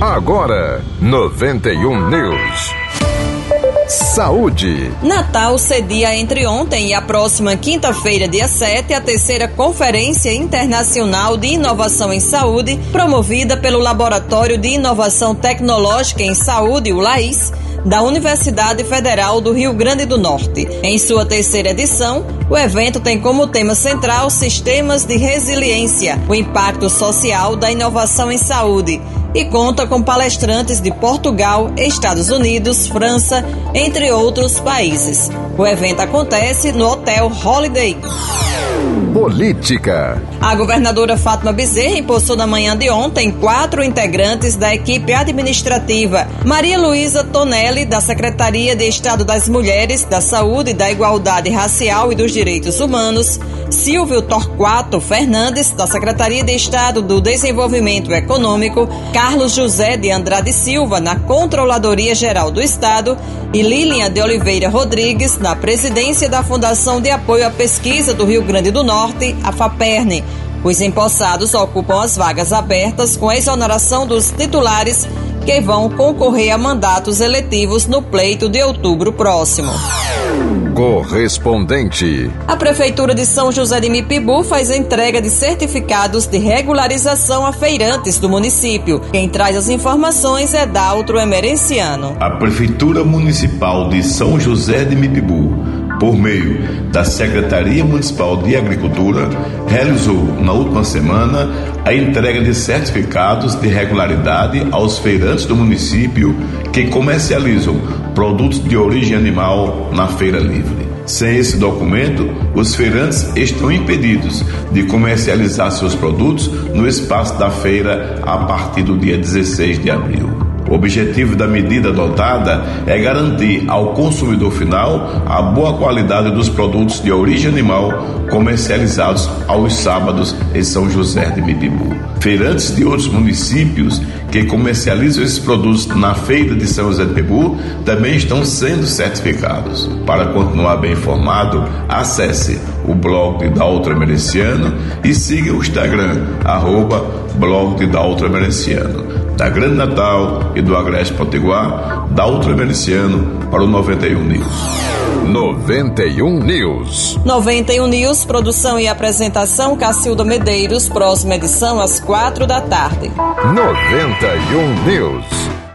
Agora, 91 News. Saúde. Natal cedia entre ontem e a próxima quinta-feira, dia 7, a terceira Conferência Internacional de Inovação em Saúde, promovida pelo Laboratório de Inovação Tecnológica em Saúde, o LAIS, da Universidade Federal do Rio Grande do Norte. Em sua terceira edição, o evento tem como tema central Sistemas de Resiliência, o impacto social da inovação em saúde e conta com palestrantes de Portugal, Estados Unidos, França, entre outros países. O evento acontece no Hotel Holiday. Política. A governadora Fátima Bezerra impulsou na manhã de ontem quatro integrantes da equipe administrativa. Maria Luísa Tonelli, da Secretaria de Estado das Mulheres, da Saúde, da Igualdade Racial e dos Direitos Humanos. Silvio Torquato Fernandes, da Secretaria de Estado do Desenvolvimento Econômico. Carlos José de Andrade Silva, na Controladoria Geral do Estado. E Lilian de Oliveira Rodrigues, na presidência da Fundação de Apoio à Pesquisa do Rio Grande do Norte, a FAPERNE. Os empossados ocupam as vagas abertas com a exoneração dos titulares que vão concorrer a mandatos eletivos no pleito de outubro próximo. Correspondente. A Prefeitura de São José de Mipibu faz a entrega de certificados de regularização a feirantes do município. Quem traz as informações é Daltro Emerenciano. A Prefeitura Municipal de São José de Mipibu por meio da Secretaria Municipal de Agricultura, realizou na última semana a entrega de certificados de regularidade aos feirantes do município que comercializam produtos de origem animal na feira livre. Sem esse documento, os feirantes estão impedidos de comercializar seus produtos no espaço da feira a partir do dia 16 de abril. O objetivo da medida adotada é garantir ao consumidor final a boa qualidade dos produtos de origem animal comercializados aos sábados em São José de Mipibu. Feirantes de outros municípios que comercializam esses produtos na feira de São José de Mipibu também estão sendo certificados. Para continuar bem informado, acesse o blog de Daltro Mereciano e siga o Instagram, arroba blog de Daltro Mereciano da Grande Natal e do Agreste Potiguar, da Ultramericiano para o 91 News. 91 News. 91 News, produção e apresentação Cacilda Medeiros, próxima edição às quatro da tarde. 91 News.